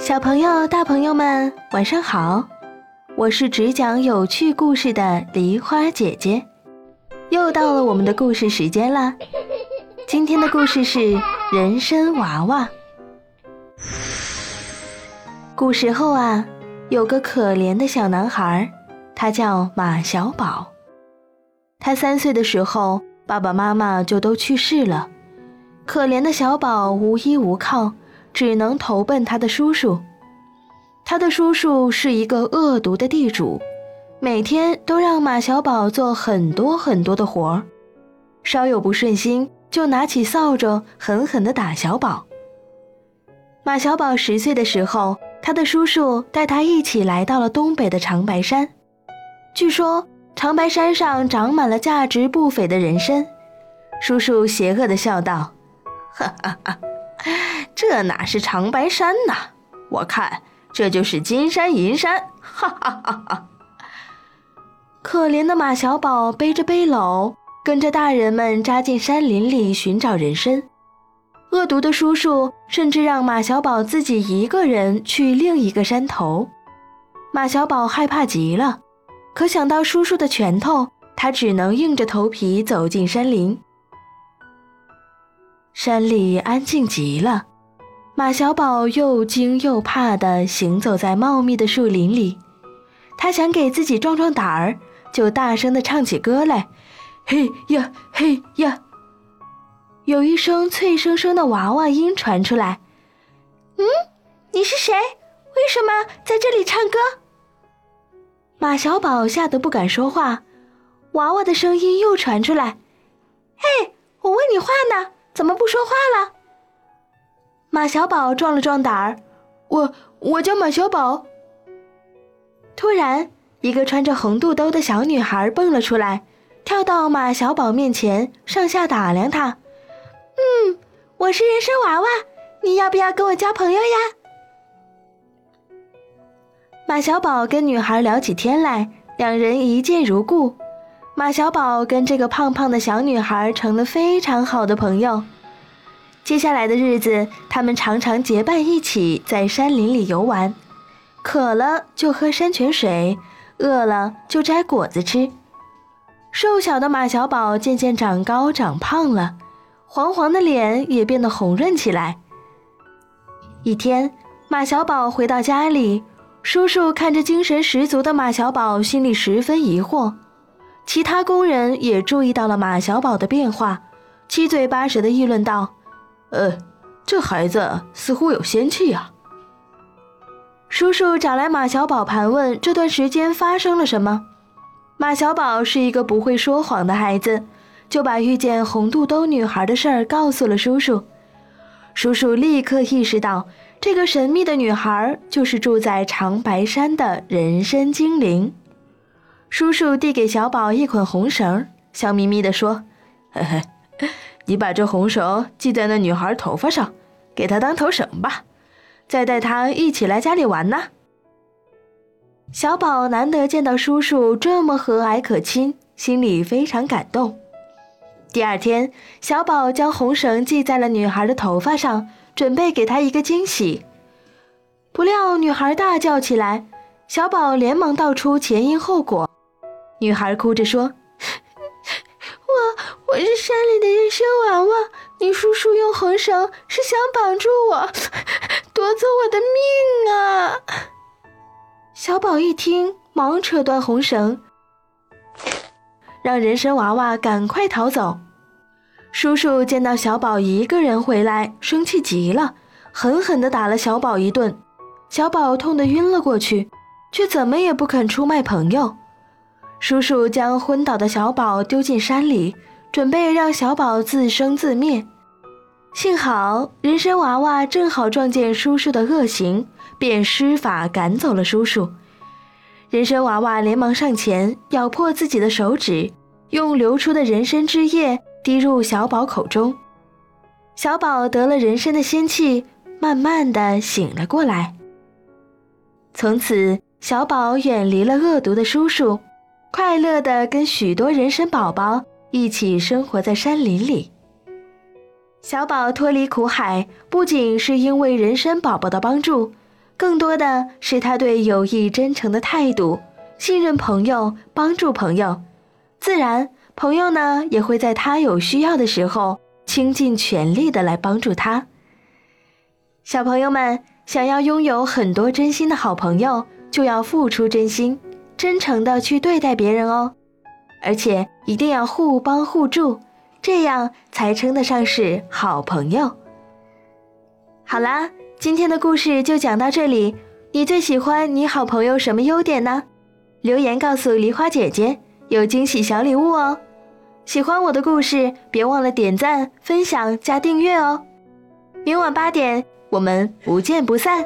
小朋友、大朋友们，晚上好！我是只讲有趣故事的梨花姐姐，又到了我们的故事时间啦。今天的故事是《人参娃娃》。古时候啊，有个可怜的小男孩，他叫马小宝。他三岁的时候，爸爸妈妈就都去世了，可怜的小宝无依无靠。只能投奔他的叔叔。他的叔叔是一个恶毒的地主，每天都让马小宝做很多很多的活儿，稍有不顺心就拿起扫帚狠狠地打小宝。马小宝十岁的时候，他的叔叔带他一起来到了东北的长白山。据说长白山上长满了价值不菲的人参。叔叔邪恶地笑道：“哈哈哈。” 这哪是长白山呐？我看这就是金山银山！哈哈哈哈！可怜的马小宝背着背篓，跟着大人们扎进山林里寻找人参。恶毒的叔叔甚至让马小宝自己一个人去另一个山头。马小宝害怕极了，可想到叔叔的拳头，他只能硬着头皮走进山林。山里安静极了。马小宝又惊又怕地行走在茂密的树林里，他想给自己壮壮胆儿，就大声地唱起歌来：“嘿呀嘿呀！”有一声脆生生的娃娃音传出来：“嗯，你是谁？为什么在这里唱歌？”马小宝吓得不敢说话。娃娃的声音又传出来：“嘿，我问你话呢，怎么不说话了？”马小宝壮了壮胆儿，我我叫马小宝。突然，一个穿着红肚兜的小女孩蹦了出来，跳到马小宝面前，上下打量他。嗯，我是人参娃娃，你要不要跟我交朋友呀？马小宝跟女孩聊起天来，两人一见如故。马小宝跟这个胖胖的小女孩成了非常好的朋友。接下来的日子，他们常常结伴一起在山林里游玩，渴了就喝山泉水，饿了就摘果子吃。瘦小的马小宝渐渐长高长胖了，黄黄的脸也变得红润起来。一天，马小宝回到家里，叔叔看着精神十足的马小宝，心里十分疑惑。其他工人也注意到了马小宝的变化，七嘴八舌地议论道。呃，这孩子似乎有仙气呀。叔叔找来马小宝盘问这段时间发生了什么。马小宝是一个不会说谎的孩子，就把遇见红肚兜女孩的事儿告诉了叔叔。叔叔立刻意识到，这个神秘的女孩就是住在长白山的人参精灵。叔叔递给小宝一捆红绳，笑眯眯地说：“嘿嘿。”你把这红绳系在那女孩头发上，给她当头绳吧，再带她一起来家里玩呢。小宝难得见到叔叔这么和蔼可亲，心里非常感动。第二天，小宝将红绳系在了女孩的头发上，准备给她一个惊喜。不料女孩大叫起来，小宝连忙道出前因后果。女孩哭着说。我我是山里的人参娃娃，你叔叔用红绳是想绑住我，夺走我的命啊！小宝一听，忙扯断红绳，让人参娃娃赶快逃走。叔叔见到小宝一个人回来，生气极了，狠狠地打了小宝一顿。小宝痛得晕了过去，却怎么也不肯出卖朋友。叔叔将昏倒的小宝丢进山里。准备让小宝自生自灭，幸好人参娃娃正好撞见叔叔的恶行，便施法赶走了叔叔。人参娃娃连忙上前，咬破自己的手指，用流出的人参汁液滴入小宝口中。小宝得了人参的仙气，慢慢的醒了过来。从此，小宝远离了恶毒的叔叔，快乐的跟许多人参宝宝。一起生活在山林里。小宝脱离苦海，不仅是因为人参宝宝的帮助，更多的是他对友谊真诚的态度，信任朋友，帮助朋友，自然朋友呢也会在他有需要的时候倾尽全力的来帮助他。小朋友们想要拥有很多真心的好朋友，就要付出真心，真诚的去对待别人哦，而且一定要互帮互助，这样才称得上是好朋友。好啦。今天的故事就讲到这里，你最喜欢你好朋友什么优点呢？留言告诉梨花姐姐，有惊喜小礼物哦！喜欢我的故事，别忘了点赞、分享、加订阅哦！明晚八点，我们不见不散。